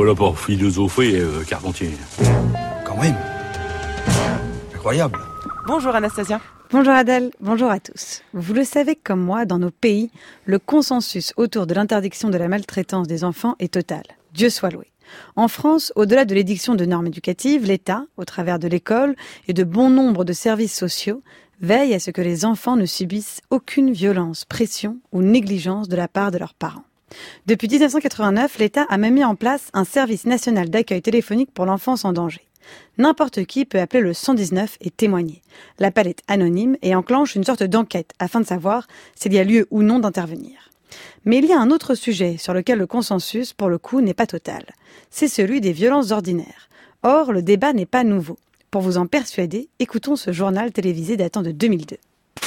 pas là pour philosopher, euh, Carpentier. Quand même. Incroyable. Bonjour Anastasia. Bonjour Adèle, bonjour à tous. Vous le savez comme moi, dans nos pays, le consensus autour de l'interdiction de la maltraitance des enfants est total. Dieu soit loué. En France, au-delà de l'édiction de normes éducatives, l'État, au travers de l'école et de bon nombre de services sociaux, veille à ce que les enfants ne subissent aucune violence, pression ou négligence de la part de leurs parents. Depuis 1989, l'État a même mis en place un service national d'accueil téléphonique pour l'enfance en danger. N'importe qui peut appeler le 119 et témoigner. L'appel est anonyme et enclenche une sorte d'enquête afin de savoir s'il y a lieu ou non d'intervenir. Mais il y a un autre sujet sur lequel le consensus, pour le coup, n'est pas total. C'est celui des violences ordinaires. Or, le débat n'est pas nouveau. Pour vous en persuader, écoutons ce journal télévisé datant de 2002.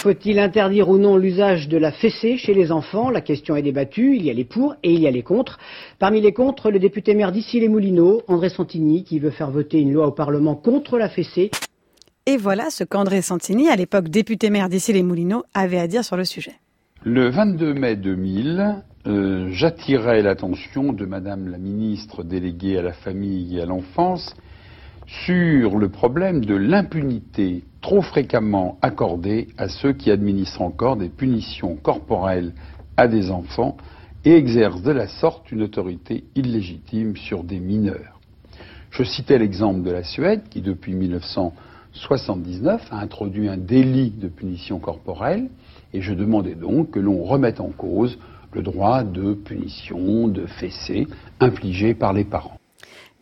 Faut-il interdire ou non l'usage de la fessée chez les enfants? La question est débattue. Il y a les pour et il y a les contre. Parmi les contre, le député maire d'ici les Moulineaux, André Santini, qui veut faire voter une loi au Parlement contre la fessée. Et voilà ce qu'André Santini, à l'époque député maire d'ici les Moulineaux, avait à dire sur le sujet. Le 22 mai 2000, euh, j'attirais l'attention de Madame la ministre déléguée à la famille et à l'enfance sur le problème de l'impunité trop fréquemment accordée à ceux qui administrent encore des punitions corporelles à des enfants et exercent de la sorte une autorité illégitime sur des mineurs. Je citais l'exemple de la Suède qui, depuis 1979, a introduit un délit de punition corporelle et je demandais donc que l'on remette en cause le droit de punition, de fessée infligé par les parents.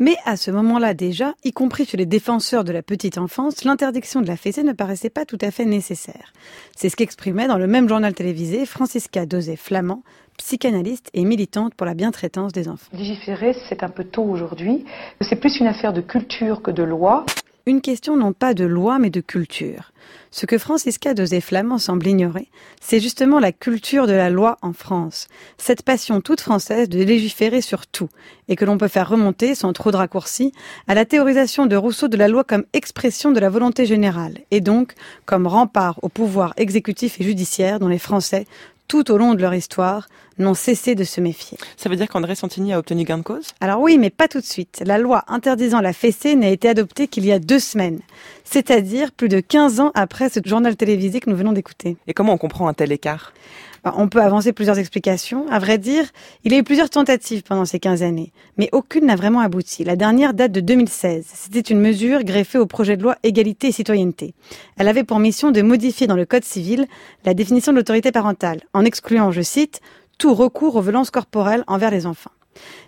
Mais à ce moment-là déjà, y compris chez les défenseurs de la petite enfance, l'interdiction de la fessée ne paraissait pas tout à fait nécessaire. C'est ce qu'exprimait dans le même journal télévisé Francisca Dosé Flamand, psychanalyste et militante pour la bientraitance des enfants. Légiférer, c'est un peu tôt aujourd'hui. C'est plus une affaire de culture que de loi. Une question non pas de loi mais de culture. Ce que Francisca Dosé Flamand semble ignorer, c'est justement la culture de la loi en France, cette passion toute française de légiférer sur tout, et que l'on peut faire remonter, sans trop de raccourcis, à la théorisation de Rousseau de la loi comme expression de la volonté générale, et donc comme rempart au pouvoir exécutif et judiciaire dont les Français tout au long de leur histoire, n'ont cessé de se méfier. Ça veut dire qu'André Santini a obtenu gain de cause? Alors oui, mais pas tout de suite. La loi interdisant la fessée n'a été adoptée qu'il y a deux semaines, c'est-à-dire plus de 15 ans après ce journal télévisé que nous venons d'écouter. Et comment on comprend un tel écart? On peut avancer plusieurs explications. À vrai dire, il y a eu plusieurs tentatives pendant ces 15 années, mais aucune n'a vraiment abouti. La dernière date de 2016. C'était une mesure greffée au projet de loi égalité et citoyenneté. Elle avait pour mission de modifier dans le Code civil la définition de l'autorité parentale, en excluant, je cite, tout recours aux violences corporelles envers les enfants.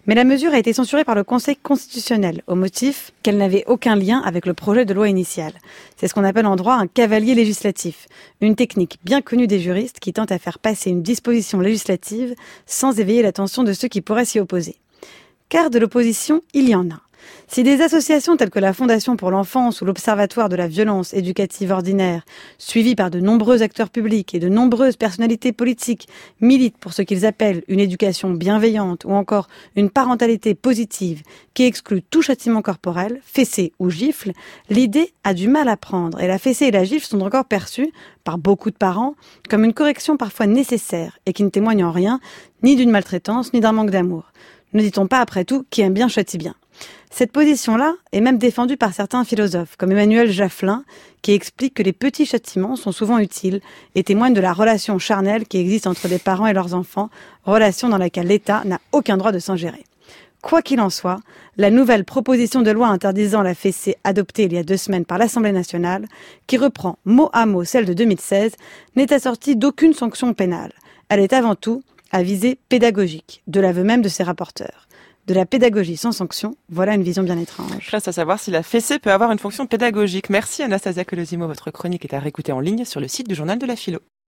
Mais la mesure a été censurée par le Conseil constitutionnel au motif qu'elle n'avait aucun lien avec le projet de loi initial. C'est ce qu'on appelle en droit un cavalier législatif, une technique bien connue des juristes qui tente à faire passer une disposition législative sans éveiller l'attention de ceux qui pourraient s'y opposer. Car de l'opposition, il y en a. Si des associations telles que la Fondation pour l'enfance ou l'Observatoire de la violence éducative ordinaire, suivies par de nombreux acteurs publics et de nombreuses personnalités politiques, militent pour ce qu'ils appellent une éducation bienveillante ou encore une parentalité positive qui exclut tout châtiment corporel, fessée ou gifle, l'idée a du mal à prendre et la fessée et la gifle sont encore perçues par beaucoup de parents comme une correction parfois nécessaire et qui ne témoigne en rien ni d'une maltraitance ni d'un manque d'amour. Ne dit-on pas après tout qui aime bien châtie bien? Cette position-là est même défendue par certains philosophes, comme Emmanuel Jafflin, qui explique que les petits châtiments sont souvent utiles et témoignent de la relation charnelle qui existe entre les parents et leurs enfants, relation dans laquelle l'État n'a aucun droit de s'ingérer. Quoi qu'il en soit, la nouvelle proposition de loi interdisant la fessée adoptée il y a deux semaines par l'Assemblée nationale, qui reprend mot à mot celle de 2016, n'est assortie d'aucune sanction pénale. Elle est avant tout à visée pédagogique, de l'aveu même de ses rapporteurs de la pédagogie sans sanction, voilà une vision bien étrange. Reste à savoir si la fessée peut avoir une fonction pédagogique. Merci Anastasia Colosimo, votre chronique est à réécouter en ligne sur le site du journal de la philo.